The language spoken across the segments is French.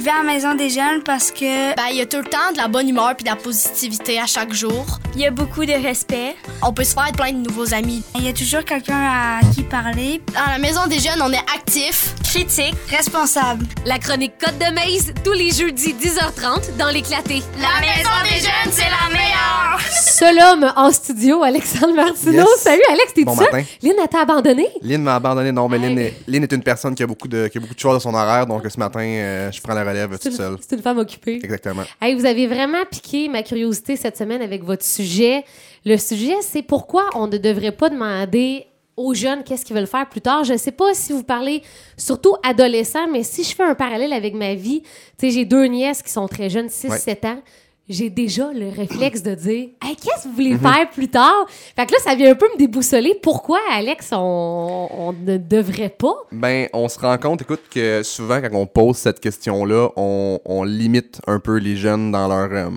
Je vais à la maison des jeunes parce que Ben, il y a tout le temps de la bonne humeur puis de la positivité à chaque jour. il y a beaucoup de respect. On peut se faire plein de nouveaux amis. Il y a toujours quelqu'un à qui parler. Dans la maison des jeunes, on est actifs. Critique, responsable. La chronique Côte de Maze, tous les jeudis 10h30 dans l'éclaté. La maison des jeunes, c'est la meilleure. Seul homme en studio, Alexandre Martineau. Yes. Salut Alex, t'es Bon seul? matin. Lynn, elle t'a abandonné? Lynn m'a abandonné. Non, mais Hey. Lynn est, Lynn est une personne qui a beaucoup de, qui a beaucoup de choix dans son horaire. Donc, ce matin, euh, je prends la relève toute seule. c'est une femme occupée. Exactement. Hey, vous avez vraiment piqué ma curiosité cette semaine avec votre sujet. Le sujet, c'est pourquoi on ne devrait pas demander aux jeunes qu'est-ce qu'ils veulent faire plus tard? Je ne sais pas si vous parlez surtout adolescents, mais si je fais un parallèle avec ma vie, tu sais, j'ai deux nièces qui sont très jeunes, 6-7 ans. J'ai déjà le réflexe de dire hey, Qu'est-ce que vous voulez faire plus tard Fait que là, ça vient un peu me déboussoler. Pourquoi, Alex, on, on ne devrait pas? Ben, on se rend compte, écoute, que souvent, quand on pose cette question-là, on, on limite un peu les jeunes dans leur, euh,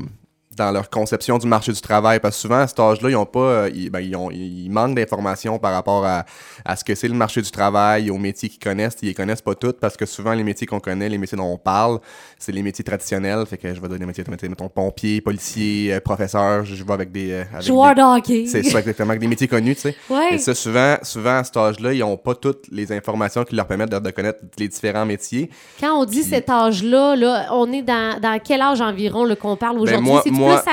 dans leur conception du marché du travail. Parce que souvent, à cet âge-là, ils ont pas, euh, ils, ben, ils, ont, ils manquent d'informations par rapport à, à ce que c'est le marché du travail, aux métiers qu'ils connaissent. Ils les connaissent pas toutes parce que souvent, les métiers qu'on connaît, les métiers dont on parle, c'est les métiers traditionnels. Fait que je vais donner des métiers, mettons, mettons, pompier, policier, euh, professeur. Je je vais avec des. euh, avec Joueur des- de hockey. C'est ça, exactement, avec des métiers connus, tu sais. Ouais. Et ça, souvent, souvent, à cet âge-là, ils n'ont pas toutes les informations qui leur permettent de, de connaître les différents métiers. Quand on dit Puis- cet âge-là, là, on est dans, dans quel âge environ qu'on parle aujourd'hui? Ben, moi- plus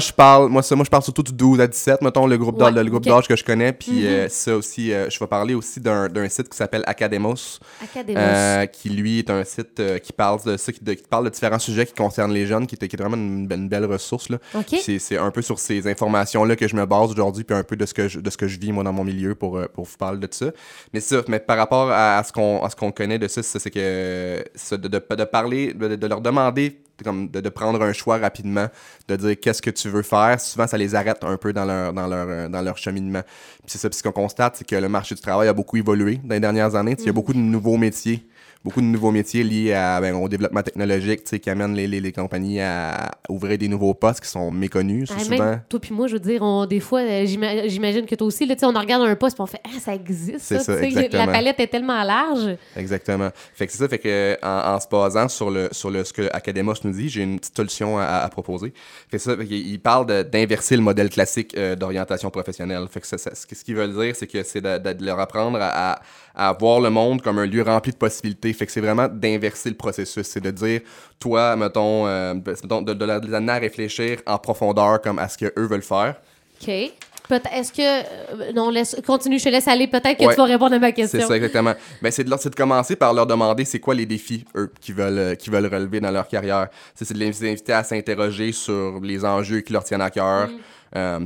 je parle, moi, ça, moi, je parle surtout du 12 à 17, mettons, le groupe d'âge, Ouais, d'âge que je connais. Puis Mhm. euh, ça aussi, euh, je vais parler aussi d'un d'un site qui s'appelle Academos, Académos. euh, qui lui est un site euh, qui parle de ça, qui, de- qui parle de différents sujets qui concernent les jeunes, qui est, qui est vraiment une, une belle ressource. Là. OK. C'est c'est un peu sur ces informations-là que je me base aujourd'hui, puis un peu de ce que je, de ce que je vis, moi, dans mon milieu pour, euh, pour vous parler de ça. Mais ça, mais par rapport à, à ce qu'on à ce qu'on connaît de ça, c'est c'est que ça, de, de, de parler, de, de leur demander comme de, de prendre un choix rapidement, de dire qu'est-ce que tu veux faire, souvent ça les arrête un peu dans leur, dans leur, euh, dans leur cheminement. Puis c'est ça, puis ce qu'on constate, c'est que le marché du travail a beaucoup évolué dans les dernières années. Il y a beaucoup de nouveaux métiers beaucoup de nouveaux métiers liés à, ben, au développement technologique tu sais, qui amènent les, les, les compagnies à ouvrir des nouveaux postes qui sont méconnus Ah, souvent. même toi puis moi, je veux dire, on, des fois, euh, j'ima- j'imagine que toi aussi, là, tu sais, on regarde un poste et on fait Ah, ça existe. Ça, ça. La palette est tellement large. Exactement. Fait que c'est ça, fait que en, en se basant sur le sur le ce que Academos nous dit, j'ai une petite solution à, à proposer. Fait que ça, fait qu'il- il parle d'inverser le modèle classique euh, d'orientation professionnelle. Fait que ça, ça- ce qu'ils veulent dire, c'est que c'est de, de- de leur apprendre à, à- à voir le monde comme un lieu rempli de possibilités. Fait que c'est vraiment d'inverser le processus. C'est de dire, toi, mettons, euh, mettons, de, de, de les amener à réfléchir en profondeur comme à ce qu'eux veulent faire. OK. Est-ce que. euh, non, laisse, continue, je te laisse aller. Peut-être que Ouais. tu vas répondre à ma C'est question. ça, exactement. Ben, c'est de, leur- c'est de commencer par leur demander c'est quoi les défis, eux, qu'ils veulent, euh, veulent relever dans leur carrière. C'est c'est de les inviter à s'interroger sur les enjeux qui leur tiennent à cœur. Euh,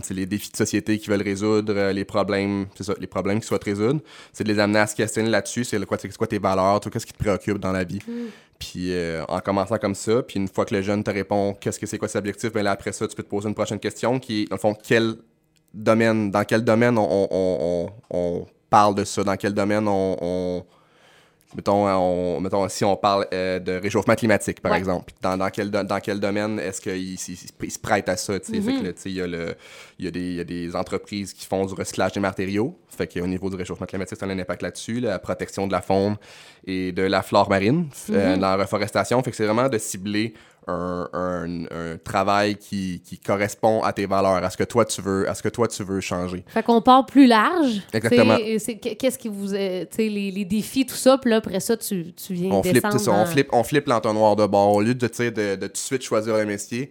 c'est les défis de société qu'ils veulent résoudre, euh, les problèmes, c'est ça, les problèmes qui souhaitent résoudre. C'est de les amener à se questionner là-dessus. C'est quoi, quoi tes valeurs, qu'est-ce qui te préoccupe dans la vie. Puis euh, en commençant comme ça, puis une fois que le jeune te répond qu'est-ce que c'est quoi ses objectifs, ben là après ça, tu peux te poser une prochaine question qui est, dans le fond, quel domaine, dans quel domaine on, on- on- on parle de ça, dans quel domaine on- mettons, on- mettons, si on parle euh, de réchauffement climatique, par Ouais. exemple, dans, dans, quel, dans quel domaine est-ce qu'il s- il s- il se prête à ça, sais, il y, y, a des- il y a des entreprises qui font du recyclage des matériaux, fait qu'au niveau du réchauffement climatique, ça a un impact là-dessus, la protection de la faune et de la flore marine, euh, dans la reforestation, fait que c'est vraiment de cibler un, un- un travail qui, qui correspond à tes valeurs, à ce que toi tu veux, à ce que toi tu veux changer. Fait qu'on part plus large. Exactement. Qu'est-ce qui vous. euh, tu sais, les, les défis, tout ça, puis là, après ça, tu, tu viens on flippe, on flippe, on flippe l'entonnoir de bord. Au lieu de, de, de tout de suite choisir le métier,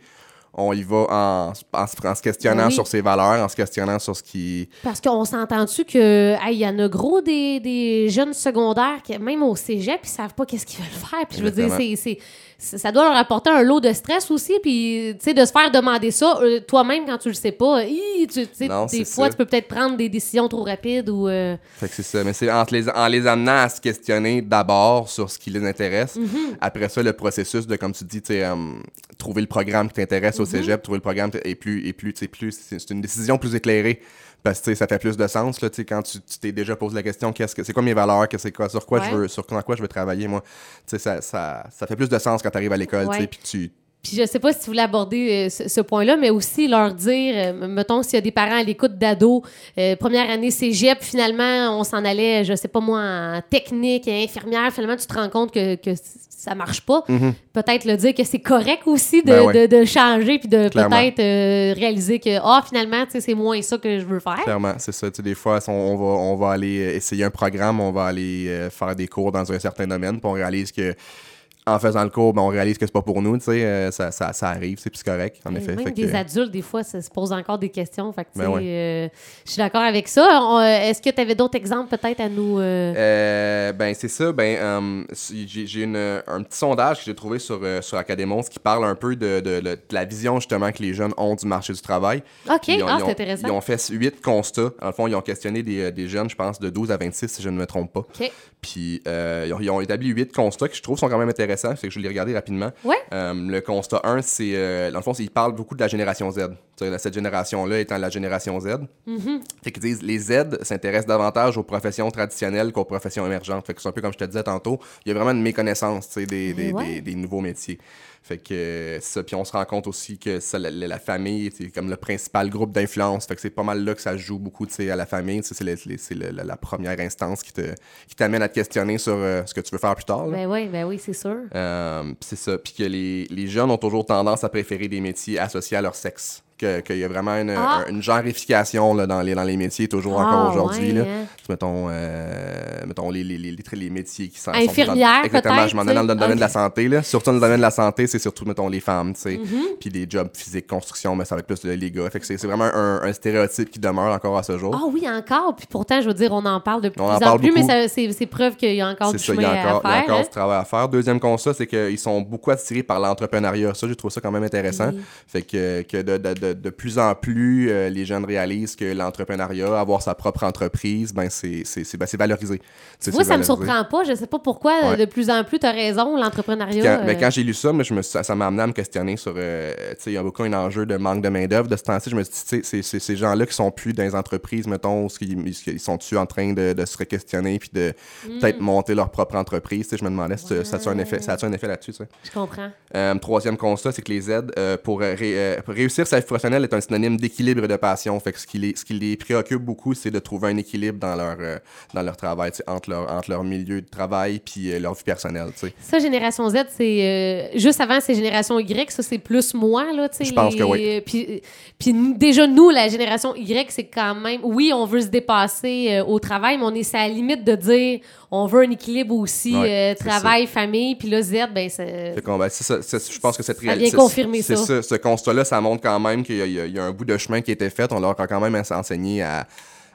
on y va en, en, se- en se questionnant oui. sur ses valeurs, en se questionnant sur ce qui. Parce qu'on s'entend-tu que hey, il y en a gros des, des jeunes secondaires qui, même au cégep, ils savent pas qu'est-ce qu'ils veulent faire. Puis je veux dire, c'est- ça doit leur apporter un lot de stress aussi. Puis tu sais, de se faire demander ça euh, toi-même quand tu le sais pas. hi, tu Non, des fois, ça. tu peux peut-être prendre des décisions trop rapides ou. euh, Fait que c'est ça. Mais c'est en, les, en les amenant à se questionner d'abord sur ce qui les intéresse. Mhm. Après ça, le processus de, comme tu dis, tu sais, euh, trouver le programme qui t'intéresse au Mhm. cégep, trouver le programme et plus, et plus, tu sais, plus, c'est une décision plus éclairée. Parce que ça fait plus de sens là, quand tu t'es déjà posé la question qu'est-ce que c'est quoi mes valeurs, que c'est quoi, sur quoi Ouais. je veux, sur quoi, quoi je veux travailler moi. Ça, ça, ça fait plus de sens quand tu arrives à l'école, puis tu Puis je sais pas si tu voulais aborder euh, ce, ce point-là, mais aussi leur dire, euh, mettons, s'il y a des parents à l'écoute d'ados, euh, première année cégep, finalement, on s'en allait, je sais pas moi, en technique et infirmière, finalement, tu te rends compte que, que ça marche pas. Peut-être le dire que c'est correct aussi de. Ben ouais. de, de changer, puis de peut-être réaliser que, ah, finalement, tu sais, c'est moins ça que je veux faire. Clairement, c'est ça. Tu sais, des fois, on, on va, on va aller essayer un programme, on va aller faire des cours dans un certain domaine, puis on réalise que en faisant le cours, ben, on réalise que c'est pas pour nous. Tu sais, euh, ça, ça, ça arrive, c'est plus correct, en Et effet. Même Fait des que- adultes, des fois, ça se pose encore des questions. Fait que, Ben ouais. euh, je suis d'accord avec ça. Euh, Est-ce que tu avais d'autres exemples peut-être à nous. euh, ben c'est ça. Ben si- j'ai un petit sondage que j'ai trouvé sur sur qui parle un peu de, de- de la vision justement que les jeunes ont du marché du travail. OK, Ils ont- ah, c'est intéressant. Ils ont fait huit constats. En le fond, ils ont questionné des, des jeunes, je pense, de 12 à 26, si je ne me trompe pas. OK. Puis ils, ont, ils ont établi huit constats que je trouve sont quand même intéressants. Fait que je vais les regarder rapidement. Ouais. Euh, le constat 1, c'est. euh, dans le fond, c'est- ils parlent beaucoup de la génération Z. Cette génération-là étant la génération Z. Mm-hmm. Fait qu'ils disent les Z s'intéressent davantage aux professions traditionnelles qu'aux professions émergentes. Fait que c'est un peu comme je te disais tantôt. Il y a vraiment une méconnaissance tu sais, des, des, ouais. des- des nouveaux métiers. Fait que ça. Puis on se rend compte aussi que ça, la, la famille, c'est comme le principal groupe d'influence. Fait que c'est pas mal là que ça joue beaucoup tu sais, à la famille. C'est la, la première instance qui te qui t'amène à te questionner sur euh, ce que tu veux faire plus tard. là. Ben oui, ben oui, c'est sûr. Euh, pis c'est ça. Puis que les, les jeunes ont toujours tendance à préférer des métiers associés à leur sexe. Que- Qu'il y a vraiment une, Ah. un- une là, dans, les, dans les métiers, toujours Ah, encore aujourd'hui. ouais, hein. Mettons, euh, mettons les, les, les, les, les métiers qui sont. sont Infirmière, dans- Exactement, je m'en ai dans le domaine de la santé. Là. Surtout dans le domaine de la santé, c'est surtout, mettons, les femmes, tu sais. Mm-hmm. Puis des jobs physiques, construction, mais ça va être plus les gars. Fait que c'est vraiment un, un stéréotype qui demeure encore à ce jour. Ah oui, encore. Puis pourtant, je veux dire, on en parle de plus On en en parle plus, mais beaucoup. ça- c'est preuve qu'il y a encore du ça, il y chemin a encore, il y à a faire. encore hein. du travail à faire. Deuxième constat, c'est qu'ils sont beaucoup attirés par l'entrepreneuriat. Ça, je trouve ça quand même intéressant. Fait que, que de, de, de, de plus en plus, euh, les jeunes réalisent que l'entrepreneuriat, avoir sa propre entreprise, ben c'est ben, valorisé. Vois, ça me surprend pas. Je sais pas pourquoi, euh, Ouais. de plus en plus, tu as raison, l'entrepreneuriat. Quand, ben, euh, quand j'ai lu ça, moi, je me, ça m'a amené à me questionner sur. euh, il y a beaucoup un enjeu de manque de main-d'œuvre de ce temps-ci. Je me suis dit, tu sais, c'est- ces gens-là qui sont plus dans les entreprises, mettons, ils, ils sont-tu en train de, de se questionner puis de Mm. peut-être monter leur propre entreprise. Je me demandais si ça a un effet, ça a un effet là-dessus. Je comprends. Troisième constat, c'est que les aides pour, ré- pour réussir sa vie professionnelle est un synonyme d'équilibre et de passion. Fait que ce qui les, ce qui les préoccupe beaucoup, c'est de trouver un équilibre dans leur, euh, dans leur travail, entre leur, entre leur milieu de travail puis euh, leur vie personnelle. tu sais. Ça, Génération Z, c'est. euh, juste avant, c'est Génération Y. Ça, c'est plus moi, là. Je pense les- que oui. Puis, puis déjà, nous, la Génération Y, c'est quand même. Oui, on veut se dépasser euh, au travail, mais on est à la limite de dire on veut un équilibre aussi, Ouais, travail, famille. Puis là, Z, ben, c'est. Ben, c'est je pense que cette Ça vient réalité. confirmer ça. Ce constat-là, ça montre quand même qu'il y, a- y un bout de chemin qui a été fait. On leur a quand même enseigné à,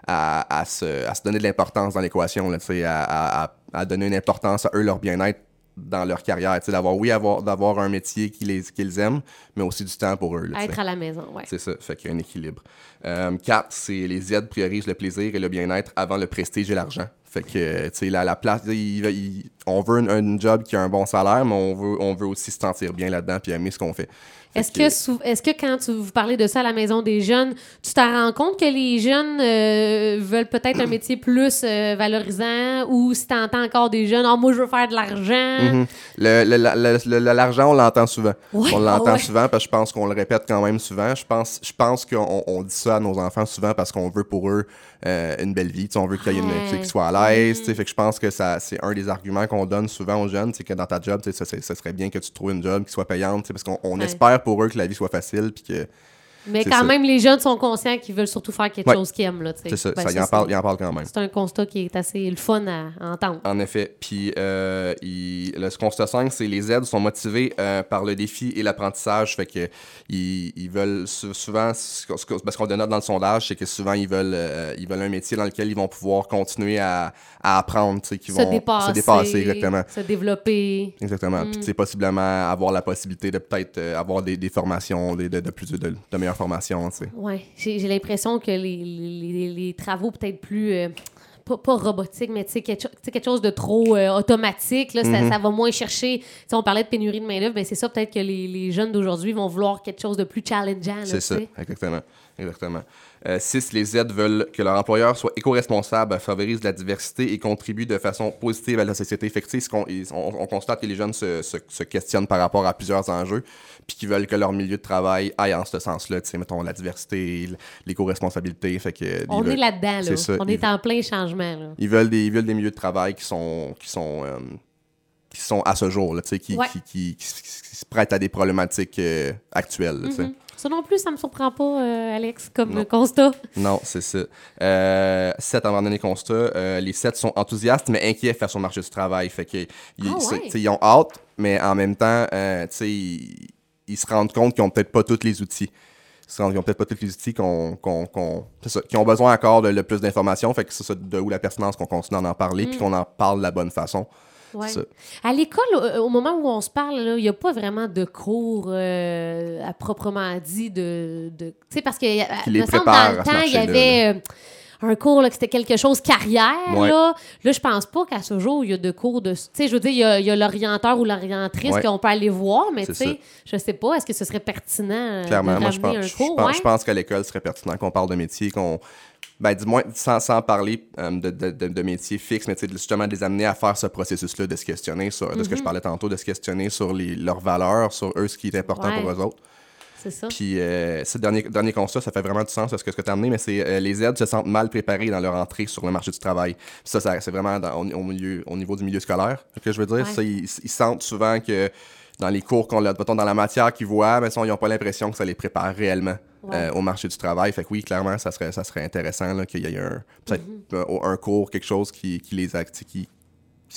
à, à se, à se donner de l'importance dans l'équation, à, à, donner une importance à eux, leur bien-être dans leur carrière. D'avoir, oui, avoir, d'avoir un métier qu'ils, aiment, mais aussi du temps pour eux. là. Être à la maison, ouais. C'est ça, fait qu'il y a un équilibre. Euh, quatre, c'est les aides priorisent le plaisir et le bien-être avant le prestige et l'argent. Fait que, tu sais, la, la place, il- il- on veut un, un job qui a un bon salaire, mais on veut, on veut aussi se sentir bien là-dedans puis aimer ce qu'on fait. Est-ce que, est-ce que quand tu, vous parlez de ça à la maison des jeunes, tu t'en rends compte que les jeunes euh, veulent peut-être un métier plus euh, valorisant ou si tu entends encore des jeunes, oh, moi je veux faire de l'argent? Mhm. Le- le- la- le- le- L'argent, on l'entend souvent. Ouais, on l'entend ouais. souvent parce que je pense qu'on le répète quand même souvent. Je pense, je pense qu'on on dit ça à nos enfants souvent parce qu'on veut pour eux euh, une belle vie. Tu sais, on veut qu'il y ait une- Ouais. qu'ils soient à l'aise. Sais. Fait que je pense que ça, c'est un des arguments qu'on donne souvent aux jeunes, c'est que dans ta job, ça serait bien que tu trouves une job qui soit payante, parce qu'on on Ouais. espère pour eux que la vie soit facile puis que Mais quand ça. même, les jeunes sont conscients qu'ils veulent surtout faire quelque Ouais. chose qu'ils aiment. C'est ça. Ben, ça, ça, il, en c'est- parle, il en parle quand même. C'est un constat qui est assez le fun à, à entendre. En effet. Puis euh, il- le constat 5, c'est les aides sont motivés euh, par le défi et l'apprentissage. Fait que ils, ils veulent sou- souvent, ce ce parce qu'on dénote dans le sondage, c'est que souvent ils veulent, euh, ils veulent un métier dans lequel ils vont pouvoir continuer à, à apprendre, qu'ils se vont dépasser, se dépasser exactement. se développer. Exactement. Mm. Puis, possiblement avoir la possibilité de peut-être avoir des, des formations, des- de, de plus de, de meilleures tu sais. Ouais, j'ai l'impression que les, les- travaux peut-être plus. euh, pas, pas robotiques, mais tu sais, quelque, chose de trop euh, automatique, là, ça, Mhm. ça va moins chercher. Tu sais, on parlait de pénurie de main-d'œuvre, mais c'est ça, peut-être que les, les jeunes d'aujourd'hui vont vouloir quelque chose de plus challengeant. C'est ça, sais. Exactement. Exactement. 6, les Z veulent que leur employeur soit éco-responsable, favorise la diversité et contribue de façon positive à la société. Fait que, ce on, on constate que les jeunes se, se- se questionnent par rapport à plusieurs enjeux, puis qu'ils veulent que leur milieu de travail aille en ce sens-là. Tu sais, mettons, la diversité, l'éco-responsabilité. Fait que, ils On veulent- est là-dedans, là. ça, On est en plein changement, là. ils veulent des, ils veulent des milieux de travail qui sont, qui sont, euh, qui sont à ce jour, là, qui, Ouais. qui, qui, qui- se prêtent à des problématiques euh, actuelles. là, sais. Ça non plus, ça me surprend pas, euh, Alex, comme Non. constat. Non, c'est ça. Euh, 7 abandonnés constat. euh, les 7 sont enthousiastes, mais inquiets face au marché du travail. Fait que, ils, Ah ouais. ils ont hâte, mais en même temps, euh, ils, ils se rendent compte qu'ils ont peut-être pas tous les outils. Ils se rendent qu'ils ont peut-être pas tous les outils qu'on, qu'on, qu'on- c'est ça, qui ont besoin encore de le plus d'informations. Fait que c'est ça, de où la pertinence qu'on continue d'en parler, Mm. puis qu'on en parle de la bonne façon. Ouais. À l'école, au, au moment où on se parle, il n'y a pas vraiment de cours euh, à proprement dit de. de tu sais, parce que y a- Qui les me semble, prépare dans le temps, il y avait euh, un cours là, que c'était quelque chose carrière. Ouais. Là, là je pense pas qu'à ce jour, il y a de cours de. Tu sais, je veux dire, il y a- l'orienteur ou l'orientrice Ouais. qu'on peut aller voir, mais tu sais, je sais pas, est-ce que ce serait pertinent euh, Clairement, de moi, je pense, un je cours? pense, ouais? je pense qu'à l'école, ce serait pertinent qu'on parle de métier, qu'on. Ben, du moins, sans, sans parler euh, de, de, de, de métiers fixes, mais justement, de les amener à faire ce processus-là, de se questionner sur, de ce que Mm-hmm. je parlais tantôt, de se questionner sur les, leurs valeurs, sur eux, ce qui est important pour eux autres. C'est ça. Puis, euh, ce dernier, dernier constat, ça fait vraiment du sens à ce que, ce que tu as amené, mais c'est euh, les aides se sentent mal préparés dans leur entrée sur le marché du travail. Puis ça, ça c'est vraiment dans- au, au milieu, au niveau du milieu scolaire que je veux dire. Ouais. Ça, ils, ils sentent souvent que dans les cours qu'on leur mettons, dans la matière qu'ils voient, ça, ils n'ont pas l'impression que ça les prépare réellement Ouais. euh, au marché du travail. Fait que oui, clairement, ça serait, ça serait intéressant qu'il y ait un, peut-être Mm-hmm. un, un cours, quelque chose qui, qui les a, qui,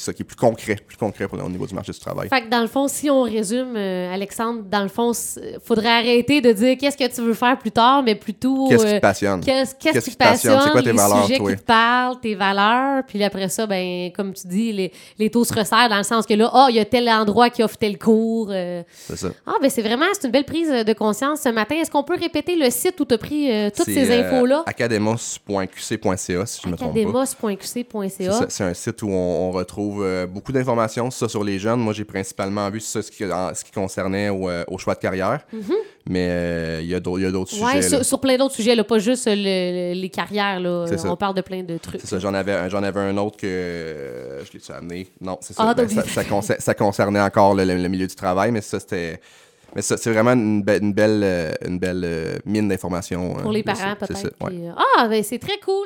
ça, qui est plus concret, plus concret pour, le- au niveau du marché du travail. Fait que dans le fond, si on résume, euh, Alexandre, dans le fond, il faudrait arrêter de dire qu'est-ce que tu veux faire plus tard, mais plutôt Qu'est-ce qui euh, te passionne? qu'est-ce qu'est-ce Qu'est-ce qui te passionne? C'est quoi tes les valeurs, sujets toi? qui te parlent, tes valeurs, puis après ça, ben comme tu dis, les, les taux se resserrent dans le sens que là, ah, il y a tel endroit qui offre tel cours. euh. C'est ça. Ah, ben c'est vraiment, c'est une belle prise de conscience ce matin. Est-ce qu'on peut répéter le site où tu as pris toutes ces infos-là? academos.qc.ca, si je me trompe pas. Academos.qc.ca. C'est un site où on, on retrouve euh, beaucoup d'informations ça, sur les jeunes. Moi, j'ai principalement vu ça, ce, qui, en- ce qui concernait au, euh, au choix de carrière. Mais euh, il y a d'autres il y a d'autres. Ouais, sujets. là. sur, sur plein d'autres sujets, là, pas juste le- le- les carrières. Là. Ça. On parle de plein de trucs. C'est ça, j'en avais, un- j'en avais un autre que je l'ai-tu amené? Non, c'est ça. Ah, Ben, ça, ça, concer- ça concernait encore le, le- le milieu du travail, mais ça, c'était. Mais c'est vraiment une, be- une belle, une belle mine d'informations. Pour les parents, peut-être. ouais. Ah, ben c'est très cool.